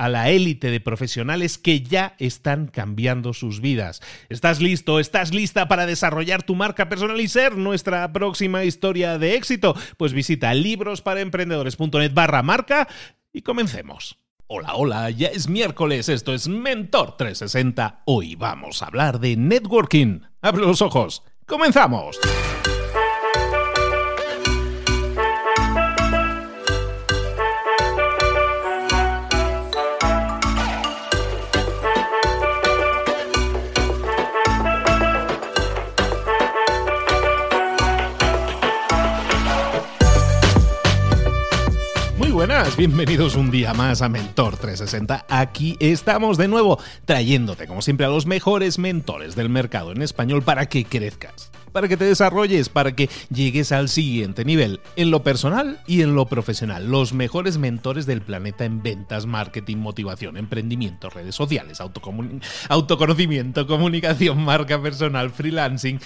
a la élite de profesionales que ya están cambiando sus vidas. ¿Estás listo? ¿Estás lista para desarrollar tu marca personal y ser nuestra próxima historia de éxito? Pues visita librosparaemprendedores.net barra marca y comencemos. Hola, hola, ya es miércoles, esto es Mentor 360. Hoy vamos a hablar de networking. Abre los ojos, comenzamos. Bienvenidos un día más a Mentor 360. Aquí estamos de nuevo trayéndote, como siempre, a los mejores mentores del mercado en español para que crezcas, para que te desarrolles, para que llegues al siguiente nivel, en lo personal y en lo profesional. Los mejores mentores del planeta en ventas, marketing, motivación, emprendimiento, redes sociales, autoconocimiento, comunicación, marca personal, freelancing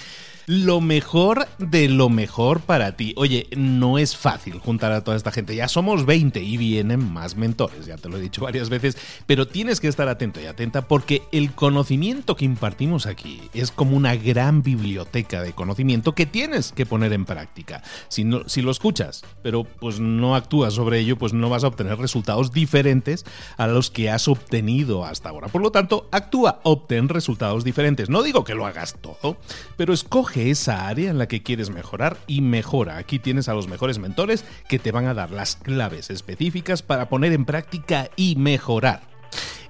lo mejor de lo mejor para ti. Oye, no es fácil juntar a toda esta gente. Ya somos 20 y vienen más mentores, ya te lo he dicho varias veces, pero tienes que estar atento y atenta porque el conocimiento que impartimos aquí es como una gran biblioteca de conocimiento que tienes que poner en práctica. Si, no, si lo escuchas, pero pues no actúas sobre ello, pues no vas a obtener resultados diferentes a los que has obtenido hasta ahora. Por lo tanto, actúa, obtén resultados diferentes. No digo que lo hagas todo, pero escoge esa área en la que quieres mejorar y mejora. Aquí tienes a los mejores mentores que te van a dar las claves específicas para poner en práctica y mejorar.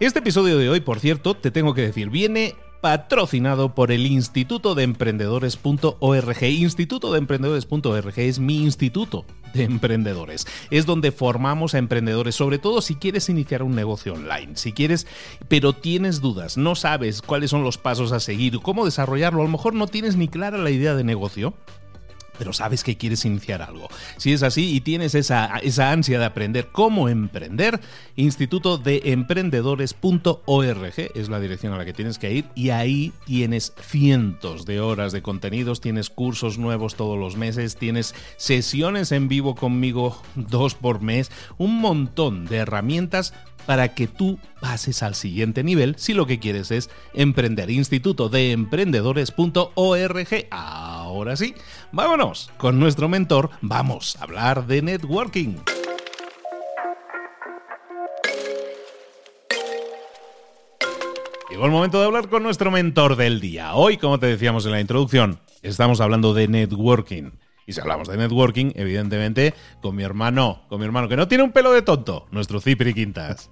Este episodio de hoy, por cierto, te tengo que decir, viene patrocinado por el Instituto de Emprendedores.org. Instituto de Emprendedores.org es mi instituto de emprendedores. Es donde formamos a emprendedores, sobre todo si quieres iniciar un negocio online, si quieres, pero tienes dudas, no sabes cuáles son los pasos a seguir, cómo desarrollarlo, a lo mejor no tienes ni clara la idea de negocio pero sabes que quieres iniciar algo. Si es así y tienes esa, esa ansia de aprender cómo emprender, Instituto de Emprendedores.org es la dirección a la que tienes que ir y ahí tienes cientos de horas de contenidos, tienes cursos nuevos todos los meses, tienes sesiones en vivo conmigo dos por mes, un montón de herramientas para que tú pases al siguiente nivel si lo que quieres es emprender. Instituto de Emprendedores.org. Ahora sí, vámonos con nuestro mentor, vamos a hablar de networking. Llegó el momento de hablar con nuestro mentor del día. Hoy, como te decíamos en la introducción, estamos hablando de networking. Y si hablamos de networking, evidentemente, con mi hermano, con mi hermano, que no tiene un pelo de tonto, nuestro Cipri Quintas.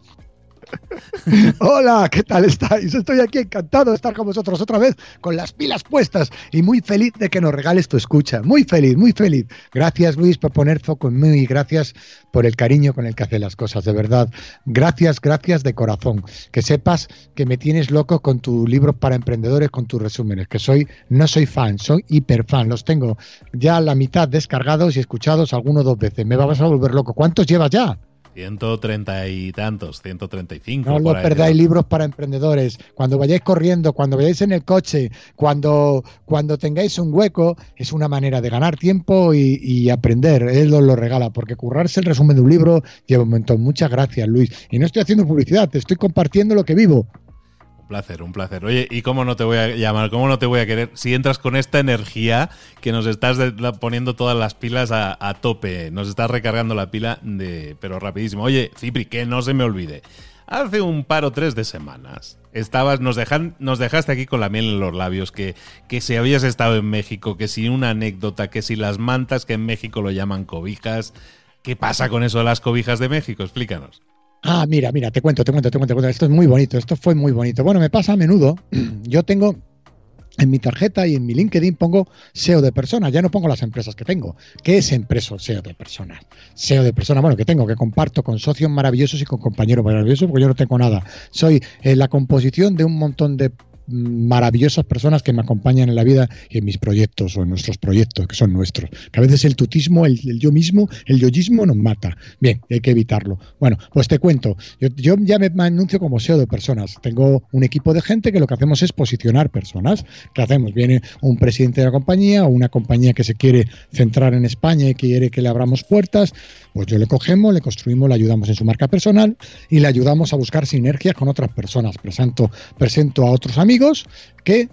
Hola, ¿qué tal estáis? Estoy aquí encantado de estar con vosotros otra vez con las pilas puestas y muy feliz de que nos regales tu escucha. Muy feliz, muy feliz. Gracias Luis por poner foco en mí y gracias por el cariño con el que hace las cosas, de verdad. Gracias, gracias de corazón. Que sepas que me tienes loco con tus libros para emprendedores, con tus resúmenes, que soy, no soy fan, soy hiper fan. Los tengo ya la mitad descargados y escuchados alguno dos veces. Me vas a volver loco. ¿Cuántos llevas ya? 130 y tantos, 135. No lo perdáis libros para emprendedores. Cuando vayáis corriendo, cuando vayáis en el coche, cuando, cuando tengáis un hueco, es una manera de ganar tiempo y, aprender. Él os lo regala, porque currarse el resumen de un libro lleva un montón. Muchas gracias, Luis. Y no estoy haciendo publicidad, te estoy compartiendo lo que vivo placer, un placer. Oye, ¿y cómo no te voy a llamar? ¿Cómo no te voy a querer? Si entras con esta energía que nos estás poniendo todas las pilas a, tope, nos estás recargando la pila de, pero rapidísimo. Oye, Cipri, que no se me olvide. Hace un par o tres de semanas estabas, nos dejaste aquí con la miel en los labios, que, que si habías estado en México, que si una anécdota, que si las mantas que en México lo llaman cobijas. ¿Qué pasa con eso de las cobijas de México? Explícanos. Ah, mira, mira, te cuento, te cuento, te cuento, te cuento. Esto es muy bonito, esto fue muy bonito. Bueno, me pasa a menudo. Yo tengo en mi tarjeta y en mi LinkedIn pongo SEO de personas, ya no pongo las empresas que tengo. ¿Qué es empresa SEO de personas? SEO de personas, bueno, que tengo, que comparto con socios maravillosos y con compañeros maravillosos, porque yo no tengo nada. Soy eh, la composición de un montón de maravillosas personas que me acompañan en la vida y en mis proyectos o en nuestros proyectos, que son nuestros. Que a veces el tutismo, el, yo mismo, el yoísmo nos mata. Bien, hay que evitarlo. Bueno, pues te cuento. Yo, ya me, anuncio como SEO de personas. Tengo un equipo de gente que lo que hacemos es posicionar personas. ¿Qué hacemos? Viene un presidente de la compañía o una compañía que se quiere centrar en España y quiere que le abramos puertas. Pues yo le cogemos, le construimos, le ayudamos en su marca personal y le ayudamos a buscar sinergias con otras personas. Presento, presento a otros amigos que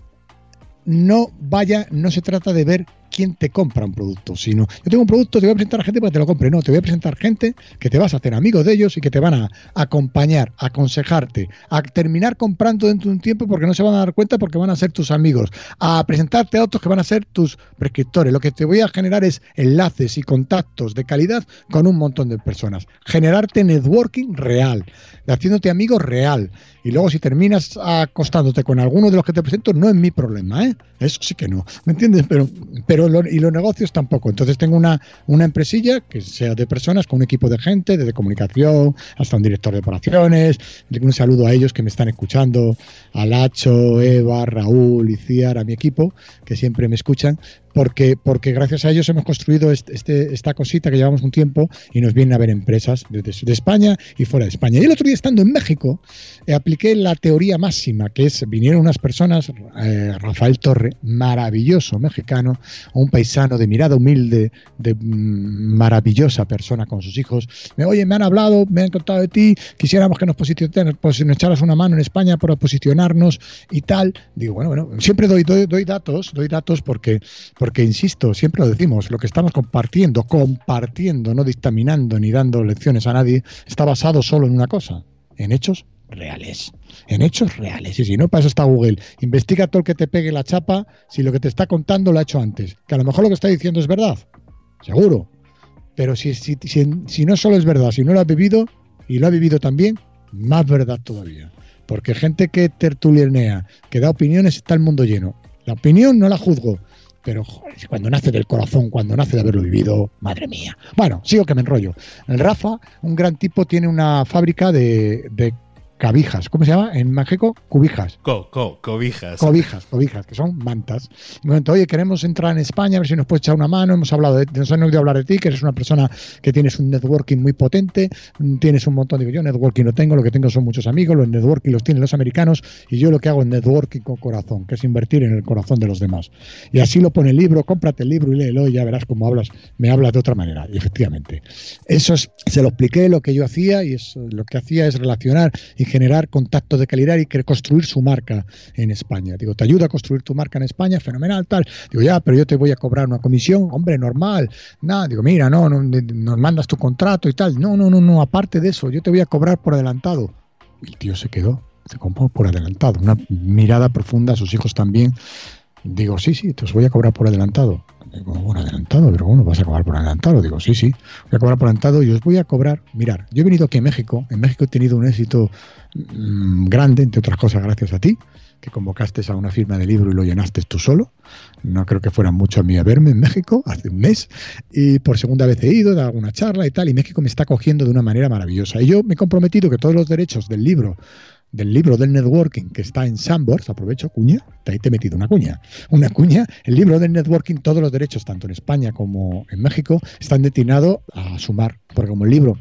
no vaya, no se trata de ver quién te compra un producto, sino yo tengo un producto, te voy a presentar a gente para que te lo compre, no, te voy a presentar gente que te vas a hacer amigos de ellos y que te van a acompañar, a aconsejarte, a terminar comprando dentro de un tiempo porque no se van a dar cuenta porque van a ser tus amigos, a presentarte a otros que van a ser tus prescriptores. Lo que te voy a generar es enlaces y contactos de calidad con un montón de personas, generarte networking real, haciéndote amigo real. Y luego si terminas acostándote con alguno de los que te presento, no es mi problema, ¿eh? Eso sí que no, ¿me entiendes? Pero, pero y los negocios tampoco. Entonces tengo una, una empresilla que sea de personas con un equipo de gente, desde comunicación hasta un director de operaciones. Un saludo a ellos que me están escuchando, a Lacho, Eva, Raúl y Ciar, a mi equipo, que siempre me escuchan porque, porque gracias a ellos hemos construido este, esta cosita que llevamos un tiempo y nos vienen a ver empresas de, de España y fuera de España. Y el otro día estando en México, eh, apliqué la teoría máxima, que es, vinieron unas personas, eh, Rafael Torre, maravilloso mexicano, un paisano de mirada humilde, de mm, maravillosa persona con sus hijos. Me, Oye, me han hablado, me han contado de ti, quisiéramos que nos, pues, nos echaras una mano en España para posicionarnos y tal. Digo, bueno, bueno, siempre doy, doy, doy datos, doy datos porque porque, insisto, siempre lo decimos, lo que estamos compartiendo, compartiendo, no dictaminando ni dando lecciones a nadie, está basado solo en una cosa, en hechos reales. En hechos reales. Y si no, para eso está Google. Investiga todo el que te pegue la chapa si lo que te está contando lo ha hecho antes. Que a lo mejor lo que está diciendo es verdad. Seguro. Pero si, si, si, no solo es verdad, si no lo ha vivido y lo ha vivido también, más verdad todavía. Porque gente que tertulianea, que da opiniones, está el mundo lleno. La opinión no la juzgo, pero cuando nace del corazón, cuando nace de haberlo vivido, madre mía. Bueno, sigo que me enrollo. El Rafa, un gran tipo, tiene una fábrica de, de cabijas. ¿Cómo se llama? En México, cubijas. Co, co, cobijas. Cobijas, cobijas, que son mantas. Y me momento, oye, queremos entrar en España, a ver si nos puedes echar una mano. Hemos hablado de, nos han oído hablar de ti, que eres una persona que tienes un networking muy potente, tienes un montón. Digo, yo networking no tengo, lo que tengo son muchos amigos, los networking los tienen los americanos, y yo lo que hago es networking con corazón, que es invertir en el corazón de los demás. Y así lo pone el libro, cómprate el libro y léelo y ya verás cómo hablas, me hablas de otra manera. Y efectivamente, eso es, se lo expliqué lo que yo hacía y eso, lo que hacía es relacionar y generar contactos de calidad y construir su marca en España. Digo, ¿te ayuda a construir tu marca en España? Fenomenal, tal. Digo, ya, pero yo te voy a cobrar una comisión, hombre, normal. Nada, digo, mira, no, no, nos mandas tu contrato y tal. No, no, no, no, aparte de eso, yo te voy a cobrar por adelantado. Y el tío se quedó, se compró por adelantado. Una mirada profunda a sus hijos también. Digo, sí, sí, te os voy a cobrar por adelantado. Digo, bueno, adelantado, pero bueno, vas a cobrar por adelantado. Digo, sí, sí, voy a cobrar por adelantado y os voy a cobrar. Mirar, yo he venido aquí a México. En México he tenido un éxito mmm, grande, entre otras cosas, gracias a ti, que convocaste a una firma de libro y lo llenaste tú solo. No creo que fueran muchos a mí a verme en México hace un mes. Y por segunda vez he ido, he dado alguna charla y tal. Y México me está cogiendo de una manera maravillosa. Y yo me he comprometido que todos los derechos del libro del libro del networking que está en Sandbox, aprovecho, cuña, ahí te he metido una cuña, una cuña, el libro del networking, todos los derechos, tanto en España como en México, están destinados a sumar, porque como el libro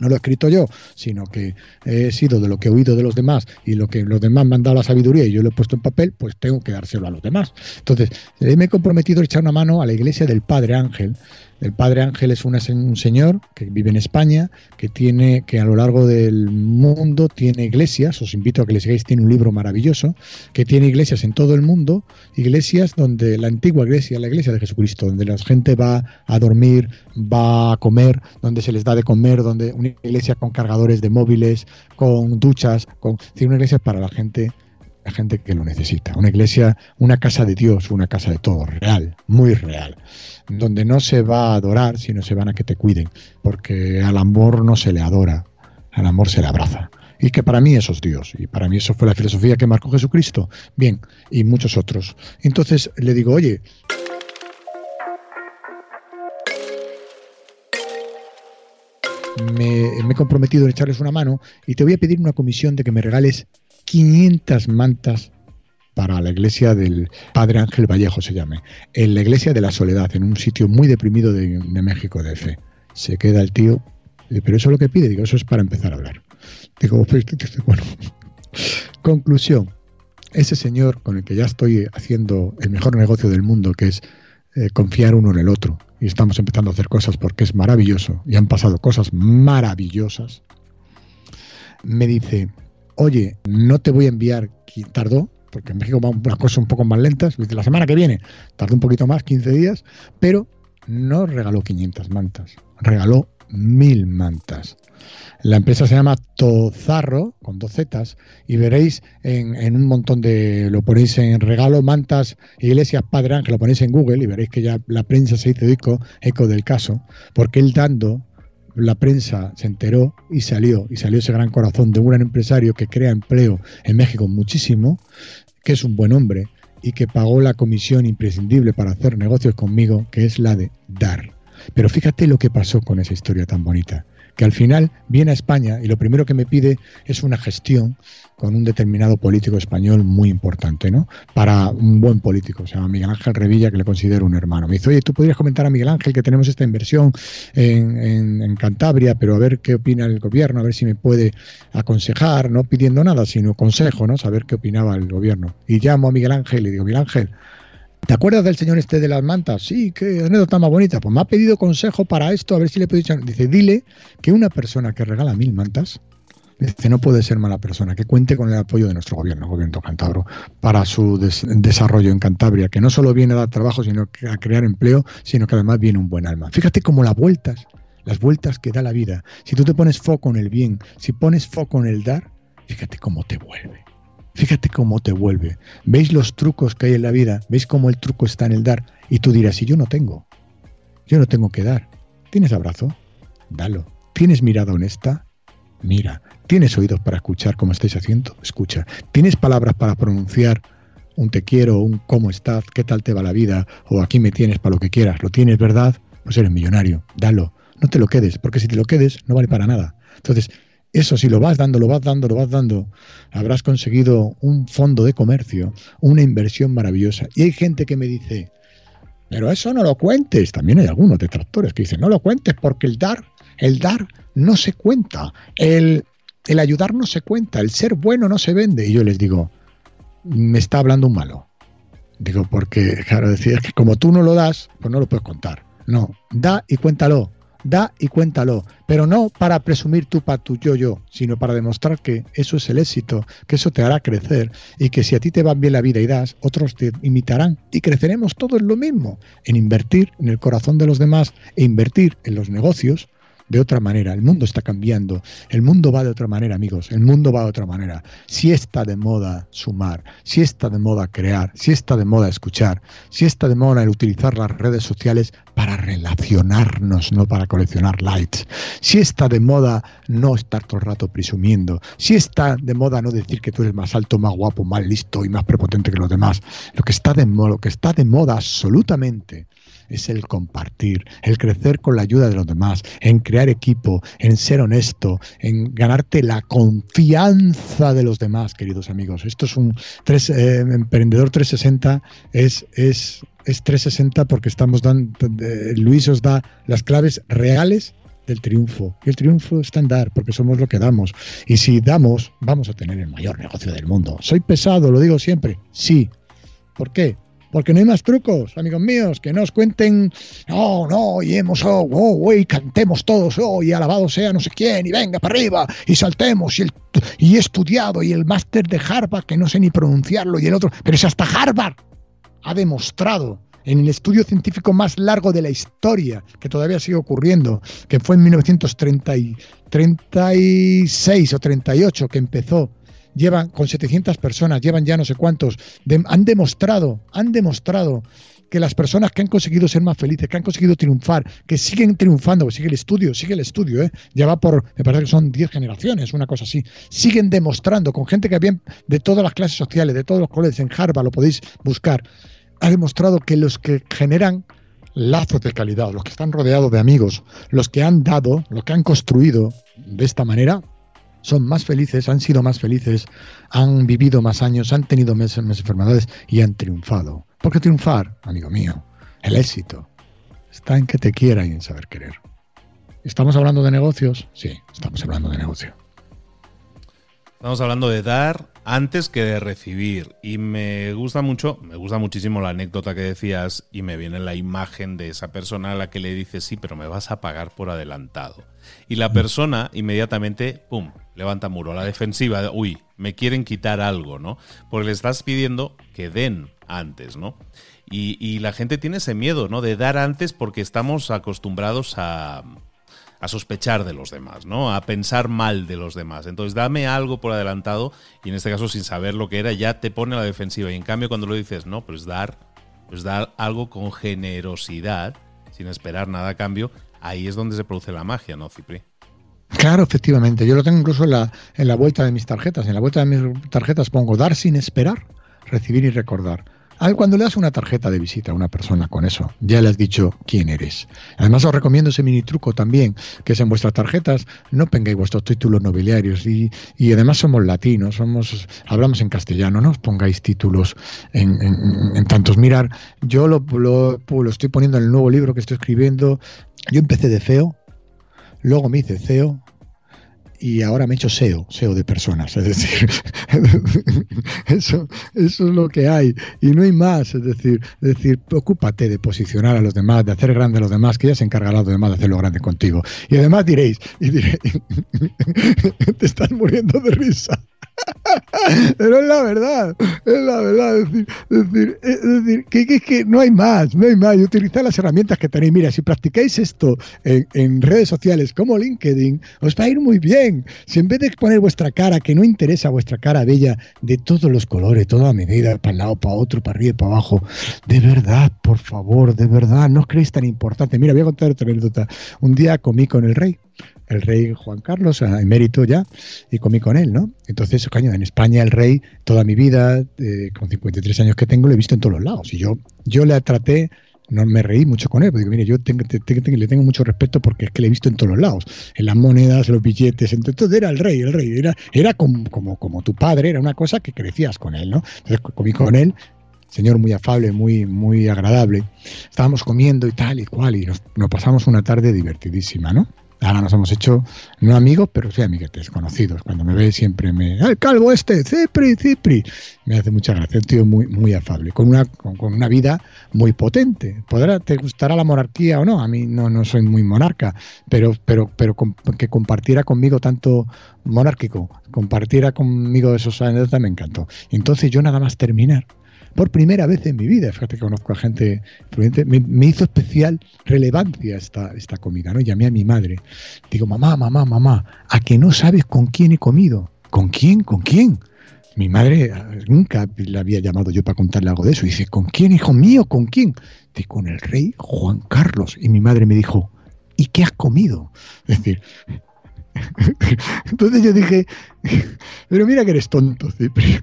no lo he escrito yo, sino que he sido de lo que he oído de los demás y lo que los demás me han dado la sabiduría y yo lo he puesto en papel, pues tengo que dárselo a los demás. Entonces, me he comprometido a echar una mano a la iglesia del Padre Ángel, el padre Ángel es un señor que vive en España, que tiene, que a lo largo del mundo tiene iglesias, os invito a que le sigáis, tiene un libro maravilloso, que tiene iglesias en todo el mundo, iglesias donde la antigua iglesia, la iglesia de Jesucristo, donde la gente va a dormir, va a comer, donde se les da de comer, donde iglesia con cargadores de móviles, con duchas, con una iglesia para la gente la gente que lo necesita. Una iglesia, una casa de Dios, una casa de todo, real, muy real donde no se va a adorar, sino se van a que te cuiden, porque al amor no se le adora, al amor se le abraza. Y que para mí eso es Dios, y para mí eso fue la filosofía que marcó Jesucristo. Bien, y muchos otros. Entonces le digo, oye, me, he comprometido en echarles una mano y te voy a pedir una comisión de que me regales 500 mantas para la iglesia del Padre Ángel Vallejo, se llame, en la iglesia de la Soledad, en un sitio muy deprimido de, México de fe. Se queda el tío, pero eso es lo que pide, digo, eso es para empezar a hablar. Digo, pues, bueno, conclusión, ese señor con el que ya estoy haciendo el mejor negocio del mundo, que es eh, confiar uno en el otro, y estamos empezando a hacer cosas porque es maravilloso, y han pasado cosas maravillosas, me dice, oye, no te voy a enviar, tardó, porque en México van las cosas un poco más lentas. La semana que viene tardó un poquito más, 15 días, pero no regaló 500 mantas, regaló mil mantas. La empresa se llama Tozarro, con dos zetas, y veréis en, un montón de. Lo ponéis en regalo, mantas, iglesias Padre Ángel, lo ponéis en Google y veréis que ya la prensa se hizo eco, eco del caso, porque él dando la prensa se enteró y salió, y salió ese gran corazón de un gran empresario que crea empleo en México muchísimo, que es un buen hombre y que pagó la comisión imprescindible para hacer negocios conmigo, que es la de dar. Pero fíjate lo que pasó con esa historia tan bonita que al final viene a España y lo primero que me pide es una gestión con un determinado político español muy importante, ¿no? Para un buen político, se llama Miguel Ángel Revilla, que le considero un hermano. Me dice, oye, tú podrías comentar a Miguel Ángel que tenemos esta inversión en, en, Cantabria, pero a ver qué opina el gobierno, a ver si me puede aconsejar, no pidiendo nada, sino consejo, ¿no? Saber qué opinaba el gobierno. Y llamo a Miguel Ángel y digo, Miguel Ángel, ¿Te acuerdas del señor este de las mantas? Sí, qué anécdota más bonita. Pues me ha pedido consejo para esto, a ver si le puedo decir. Dice, dile que una persona que regala mil mantas, dice, no puede ser mala persona, que cuente con el apoyo de nuestro gobierno, gobierno cantabro, para su desarrollo en Cantabria, que no solo viene a dar trabajo, sino a crear empleo, sino que además viene un buen alma. Fíjate cómo las vueltas, las vueltas que da la vida. Si tú te pones foco en el bien, si pones foco en el dar, fíjate cómo te vuelve. Fíjate cómo te vuelve. ¿Veis los trucos que hay en la vida? ¿Veis cómo el truco está en el dar? Y tú dirás, si yo no tengo, yo no tengo que dar. ¿Tienes abrazo? Dalo. ¿Tienes mirada honesta? Mira. ¿Tienes oídos para escuchar como estáis haciendo? Escucha. ¿Tienes palabras para pronunciar un te quiero, un cómo estás, qué tal te va la vida, o aquí me tienes para lo que quieras? ¿Lo tienes, verdad? Pues eres millonario. Dalo. No te lo quedes, porque si te lo quedes no vale para nada. Entonces, eso si lo vas dando, lo vas dando, lo vas dando, habrás conseguido un fondo de comercio, una inversión maravillosa. Y hay gente que me dice, pero eso no lo cuentes. También hay algunos detractores que dicen, no lo cuentes porque el dar, el dar no se cuenta, el, el ayudar no se cuenta, el ser bueno no se vende. Y yo les digo, me está hablando un malo. Digo, porque, claro, decir, que como tú no lo das, pues no lo puedes contar. No, da y cuéntalo da y cuéntalo, pero no para presumir tú para tu yo-yo, sino para demostrar que eso es el éxito, que eso te hará crecer y que si a ti te va bien la vida y das, otros te imitarán. Y creceremos todos lo mismo, en invertir en el corazón de los demás e invertir en los negocios de otra manera. El mundo está cambiando. El mundo va de otra manera, amigos. El mundo va de otra manera. Si está de moda sumar, si está de moda crear, si está de moda escuchar, si está de moda el utilizar las redes sociales para relacionarnos, no para coleccionar likes. Si está de moda no estar todo el rato presumiendo. Si está de moda no decir que tú eres más alto, más guapo, más listo y más prepotente que los demás. Lo que está de moda, lo que está de moda absolutamente es el compartir, el crecer con la ayuda de los demás, en crear equipo, en ser honesto, en ganarte la confianza de los demás, queridos amigos. Esto es un tres, eh, emprendedor 360 es, es, es 360 porque estamos dando, Luis os da las claves reales del triunfo. Y el triunfo está en dar, porque somos lo que damos. Y si damos, vamos a tener el mayor negocio del mundo. Soy pesado, lo digo siempre. Sí. ¿Por qué? Porque no hay más trucos, amigos míos, que no os cuenten, no, no, y hemos, oh, oh, y cantemos todos, oh, y alabado sea no sé quién, y venga para arriba, y saltemos, y, el, y he estudiado, y el máster de Harvard, que no sé ni pronunciarlo, y el otro, pero es hasta Harvard ha demostrado en el estudio científico más largo de la historia, que todavía sigue ocurriendo, que fue en 1936 o 38 que empezó llevan con 700 personas, llevan ya no sé cuántos, han demostrado, han demostrado que las personas que han conseguido ser más felices, que han conseguido triunfar, que siguen triunfando, sigue el estudio, sigue el estudio, ¿eh? ya va por, me parece que son 10 generaciones, una cosa así, siguen demostrando con gente que había de todas las clases sociales, de todos los colegios, en Harvard lo podéis buscar, ha demostrado que los que generan lazos de calidad, los que están rodeados de amigos, los que han dado, los que han construido de esta manera, son más felices, han sido más felices, han vivido más años, han tenido más, enfermedades y han triunfado. Porque triunfar, amigo mío, el éxito, está en que te quiera y en saber querer. ¿Estamos hablando de negocios? Sí, estamos hablando de negocio. Estamos hablando de dar antes que de recibir. Y me gusta mucho, me gusta muchísimo la anécdota que decías y me viene la imagen de esa persona a la que le dices, sí, pero me vas a pagar por adelantado. Y la persona inmediatamente, ¡pum!, levanta muro la defensiva. Uy, me quieren quitar algo, ¿no? Porque le estás pidiendo que den antes, ¿no? Y, y la gente tiene ese miedo, ¿no? De dar antes porque estamos acostumbrados a a sospechar de los demás, ¿no? A pensar mal de los demás. Entonces, dame algo por adelantado y en este caso sin saber lo que era ya te pone la defensiva. Y en cambio cuando lo dices, no, pues dar, pues dar algo con generosidad, sin esperar nada a cambio, ahí es donde se produce la magia, ¿no, Cipri? Claro, efectivamente. Yo lo tengo incluso en la, en la vuelta de mis tarjetas. En la vuelta de mis tarjetas pongo dar sin esperar, recibir y recordar. Cuando le das una tarjeta de visita a una persona con eso, ya le has dicho quién eres. Además, os recomiendo ese mini truco también, que es en vuestras tarjetas, no pongáis vuestros títulos nobiliarios. Y, además somos latinos, somos, hablamos en castellano, no os pongáis títulos en, tantos. Mirar, yo lo, lo, lo estoy poniendo en el nuevo libro que estoy escribiendo. Yo empecé de feo, luego me hice CEO, y ahora me he hecho SEO, SEO de personas, es decir, eso, eso es lo que hay y no hay más, es decir, es decir, ocúpate de posicionar a los demás, de hacer grande a los demás, que ya se encargará los demás de hacerlo grande contigo. Y además diréis, diréis, te estás muriendo de risa. Pero es la verdad, es la verdad. Es decir, es decir, que, que, no hay más, no hay más. Y utilizar las herramientas que tenéis. Mira, si practicáis esto en, redes sociales como LinkedIn, os va a ir muy bien. Si en vez de poner vuestra cara, que no interesa vuestra cara bella, de todos los colores, toda medida, para un lado, para otro, para arriba para abajo, de verdad, por favor, de verdad, no os creéis tan importante. Mira, voy a contar otra anécdota. Un día comí con el rey el rey Juan Carlos, emérito ya, y comí con él, ¿no? Entonces, coño, en España el rey, toda mi vida, eh, con 53 años que tengo, lo he visto en todos los lados. Y yo, yo le traté, no me reí mucho con él, porque mire, yo tengo, le tengo mucho respeto porque es que le he visto en todos los lados, en las monedas, en los billetes, entonces era el rey, el rey, era, era como, como, como tu padre, era una cosa que crecías con él, ¿no? Entonces comí con él, señor muy afable, muy, muy agradable. Estábamos comiendo y tal y cual, y nos pasamos una tarde divertidísima, ¿no? Ahora nos hemos hecho, no amigos, pero sí amiguetes, conocidos. Cuando me ve siempre me... ¡El calvo este! ¡Cipri, Cipri! Me hace mucha gracia. Un tío muy, muy afable, con una, con, una vida muy potente. ¿Te gustará la monarquía o no? A mí no, no soy muy monarca, pero, pero, pero que compartiera conmigo tanto monárquico, compartiera conmigo esos anécdotas me encantó. Entonces yo nada más terminar, por primera vez en mi vida. Fíjate que conozco a gente influyente. Me, hizo especial relevancia esta, esta comida, ¿no? Llamé a mi madre. Digo, mamá, mamá, mamá, ¿a que no sabes con quién he comido? ¿Con quién? ¿Con quién? Mi madre nunca le había llamado yo para contarle algo de eso. dice, ¿con quién, hijo mío? ¿Con quién? Dice, con el rey Juan Carlos. Y mi madre me dijo, ¿y qué has comido? Es decir, entonces yo dije, pero mira que eres tonto, Cipri.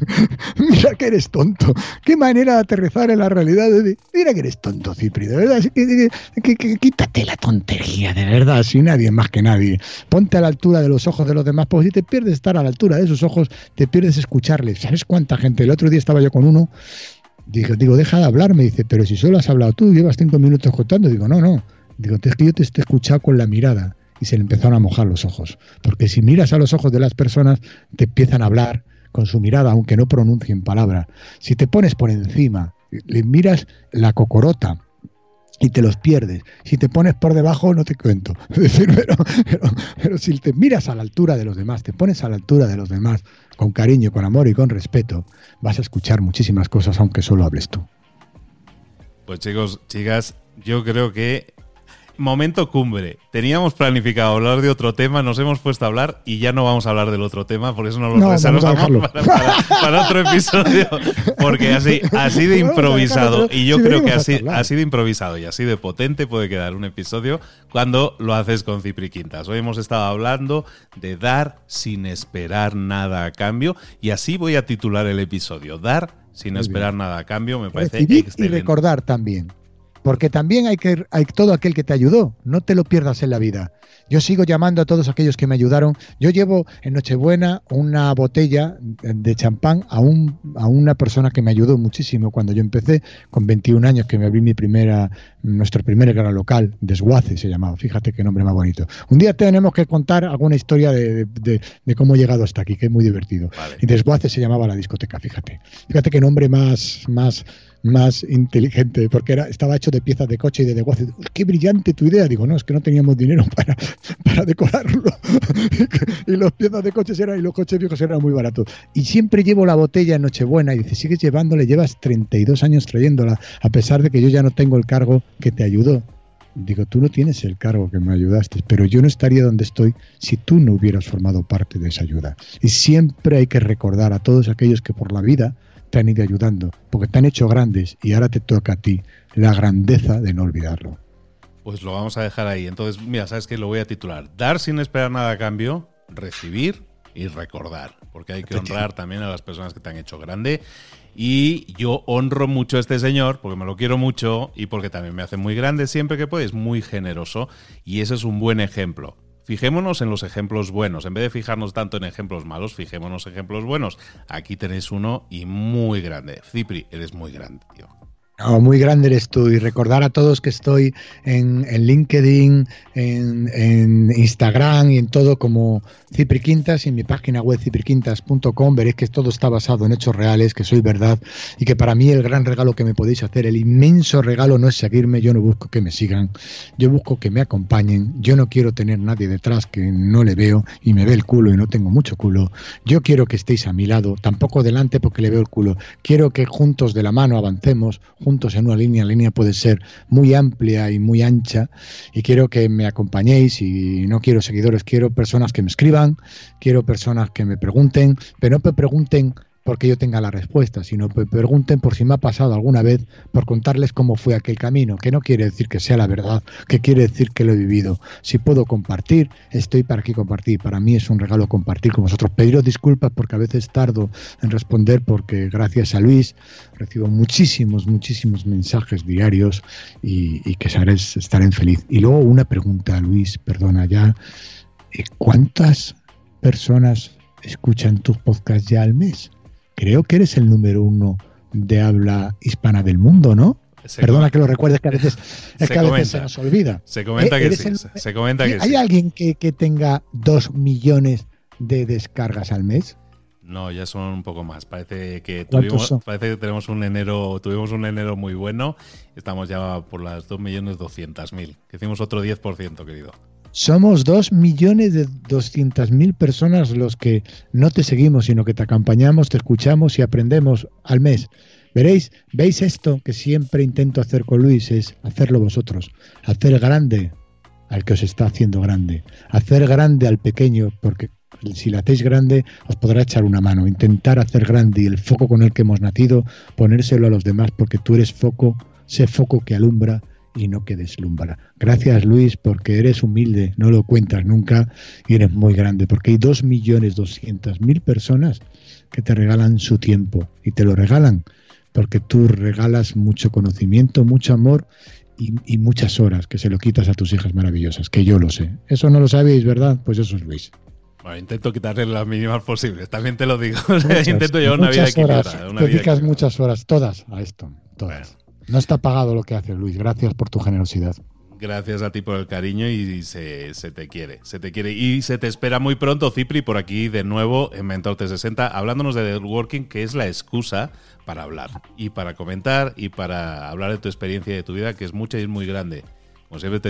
mira que eres tonto. Qué manera de aterrizar en la realidad. Mira que eres tonto, Cipri. De verdad, quítate la tontería, de verdad, si nadie más que nadie. Ponte a la altura de los ojos de los demás, porque si te pierdes estar a la altura de sus ojos, te pierdes escucharles. ¿Sabes cuánta gente? El otro día estaba yo con uno. Digo, digo, deja de hablar, me dice, pero si solo has hablado tú, llevas cinco minutos contando. Digo, no, no. Digo, es que yo te he escuchado con la mirada y se le empezaron a mojar los ojos. Porque si miras a los ojos de las personas, te empiezan a hablar con su mirada, aunque no pronuncien palabra. Si te pones por encima, le miras la cocorota y te los pierdes. Si te pones por debajo, no te cuento. pero, pero, si te miras a la altura de los demás, te pones a la altura de los demás, con cariño, con amor y con respeto, vas a escuchar muchísimas cosas, aunque solo hables tú. Pues chicos, chicas, yo creo que momento cumbre. Teníamos planificado hablar de otro tema, nos hemos puesto a hablar y ya no vamos a hablar del otro tema, por eso nos lo reservamos para, otro episodio. Porque así, así de improvisado, y yo creo que así, así de improvisado y así de potente puede quedar un episodio cuando lo haces con Cipri Quintas. Hoy hemos estado hablando de dar sin esperar nada a cambio y así voy a titular el episodio. Dar sin esperar nada a cambio me parece excelente. Y recordar también. Porque también hay que hay todo aquel que te ayudó, no te lo pierdas en la vida. Yo sigo llamando a todos aquellos que me ayudaron. Yo llevo en Nochebuena una botella de champán a, un, a una persona que me ayudó muchísimo cuando yo empecé, con 21 años, que me abrí mi primera, nuestro primer gran local, Desguace se llamaba. Fíjate qué nombre más bonito. Un día tenemos que contar alguna historia de, cómo he llegado hasta aquí, que es muy divertido. Y Desguace se llamaba la discoteca, fíjate. Fíjate qué nombre más, más más inteligente, porque era, estaba hecho de piezas de coche y de desguace. ¡Qué brillante tu idea! Digo, no, es que no teníamos dinero para, para decorarlo. y los piezas de coches eran, y los coches viejos eran muy baratos. Y siempre llevo la botella en Nochebuena y dice, sigues llevándola, llevas 32 años trayéndola, a pesar de que yo ya no tengo el cargo que te ayudó. Digo, tú no tienes el cargo que me ayudaste, pero yo no estaría donde estoy si tú no hubieras formado parte de esa ayuda. Y siempre hay que recordar a todos aquellos que por la vida te han ido ayudando, porque te han hecho grandes y ahora te toca a ti la grandeza de no olvidarlo. Pues lo vamos a dejar ahí. Entonces, mira, sabes que lo voy a titular. Dar sin esperar nada a cambio, recibir y recordar. Porque hay que honrar también a las personas que te han hecho grande. Y yo honro mucho a este señor porque me lo quiero mucho y porque también me hace muy grande siempre que puede. Es muy generoso y ese es un buen ejemplo. Fijémonos en los ejemplos buenos. En vez de fijarnos tanto en ejemplos malos, fijémonos en ejemplos buenos. Aquí tenéis uno y muy grande. Cipri, eres muy grande, tío muy grande eres tú. Y recordar a todos que estoy en, LinkedIn, en, Instagram y en todo como Cipri Quintas y en mi página web cipriquintas.com veréis que todo está basado en hechos reales, que soy verdad y que para mí el gran regalo que me podéis hacer, el inmenso regalo no es seguirme, yo no busco que me sigan, yo busco que me acompañen, yo no quiero tener nadie detrás que no le veo y me ve el culo y no tengo mucho culo, yo quiero que estéis a mi lado, tampoco delante porque le veo el culo, quiero que juntos de la mano avancemos, juntos en una línea. La línea puede ser muy amplia y muy ancha y quiero que me acompañéis y no quiero seguidores, quiero personas que me escriban, quiero personas que me pregunten, pero no me pregunten porque yo tenga la respuesta, sino que pregunten por si me ha pasado alguna vez, por contarles cómo fue aquel camino, que no quiere decir que sea la verdad, que quiere decir que lo he vivido. Si puedo compartir, estoy para aquí compartir. Para mí es un regalo compartir con vosotros. Pediros disculpas porque a veces tardo en responder, porque gracias a Luis recibo muchísimos, muchísimos mensajes diarios y, que estaré, feliz. Y luego una pregunta, Luis, perdona ya. Eh, ¿Cuántas personas escuchan tus podcasts ya al mes? Creo que eres el número uno de habla hispana del mundo, ¿no? Perdona que lo recuerdes, que a veces, es que a veces se nos olvida. Se comenta eh, que sí. se comenta que ¿Hay alguien que, tenga dos millones de descargas al mes? No, ya son un poco más. Parece que tuvimos, parece que tenemos un enero, tuvimos un enero muy bueno. Estamos ya por las 2.200.000. Que hicimos otro 10%, querido. Somos dos millones de doscientas mil personas los que no te seguimos, sino que te acompañamos, te escuchamos y aprendemos al mes. Veréis, veis esto que siempre intento hacer con Luis, es hacerlo vosotros, hacer grande al que os está haciendo grande, hacer grande al pequeño, porque si lo hacéis grande os podrá echar una mano, intentar hacer grande y el foco con el que hemos nacido, ponérselo a los demás, porque tú eres foco, sé foco que alumbra y no que deslumbra. Gracias Luis, porque eres humilde, no lo cuentas nunca y eres muy grande, porque hay dos millones doscientas mil personas que te regalan su tiempo y te lo regalan porque tú regalas mucho conocimiento, mucho amor y, muchas horas que se lo quitas a tus hijas maravillosas, que yo lo sé. Eso no lo sabéis, ¿verdad? Pues eso es Luis. Bueno, intento quitarle las mínimas posibles, también te lo digo. intento llevar una vida equilibrada. Te dedicas muchas horas, todas a esto, todas. No está pagado lo que hace Luis. Gracias por tu generosidad. Gracias a ti por el cariño y se, te quiere, se te quiere. Y se te espera muy pronto, Cipri, por aquí de nuevo en Mentor 360, hablándonos de The Working, que es la excusa para hablar y para comentar y para hablar de tu experiencia y de tu vida, que es mucha y es muy grande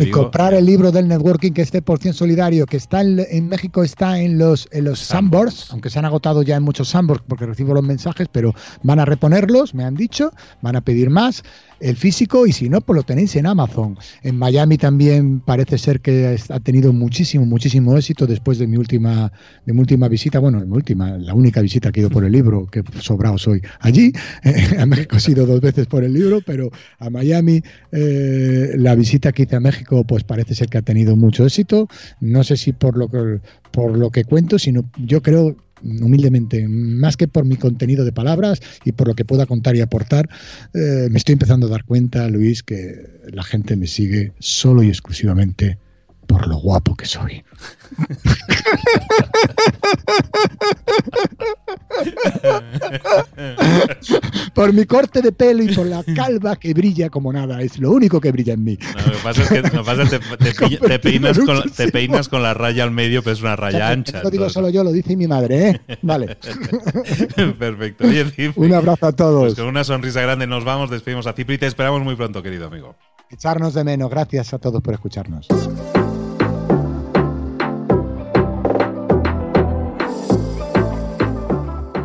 y comprar el libro del networking que esté por cien solidario, que está en, México, está en los, en los Sandboards, aunque se han agotado ya en muchos Sandboards porque recibo los mensajes, pero van a reponerlos, me han dicho, van a pedir más el físico y si no, pues lo tenéis en Amazon. En Miami también parece ser que ha tenido muchísimo, muchísimo éxito después de mi última, de mi última visita, bueno, mi última, la única visita que he ido por el libro, que sobrado soy allí. a México he ido dos veces por el libro, pero a Miami eh, la visita que a México pues parece ser que ha tenido mucho éxito. No sé si por lo que, por lo que cuento, sino yo creo humildemente, más que por mi contenido de palabras y por lo que pueda contar y aportar, eh, me estoy empezando a dar cuenta, Luis, que la gente me sigue solo y exclusivamente por lo guapo que soy. por mi corte de pelo y por la calva que brilla como nada. Es lo único que brilla en mí. lo que pasa es que, te, peinas con, te, peinas con, la raya al medio, pero es una raya ancha. No lo digo solo yo, lo dice mi madre, ¿eh? Vale. Perfecto. Un abrazo a todos. Pues con una sonrisa grande nos vamos, despedimos a Cipri y te esperamos muy pronto, querido amigo. Echarnos de menos. Gracias a todos por escucharnos.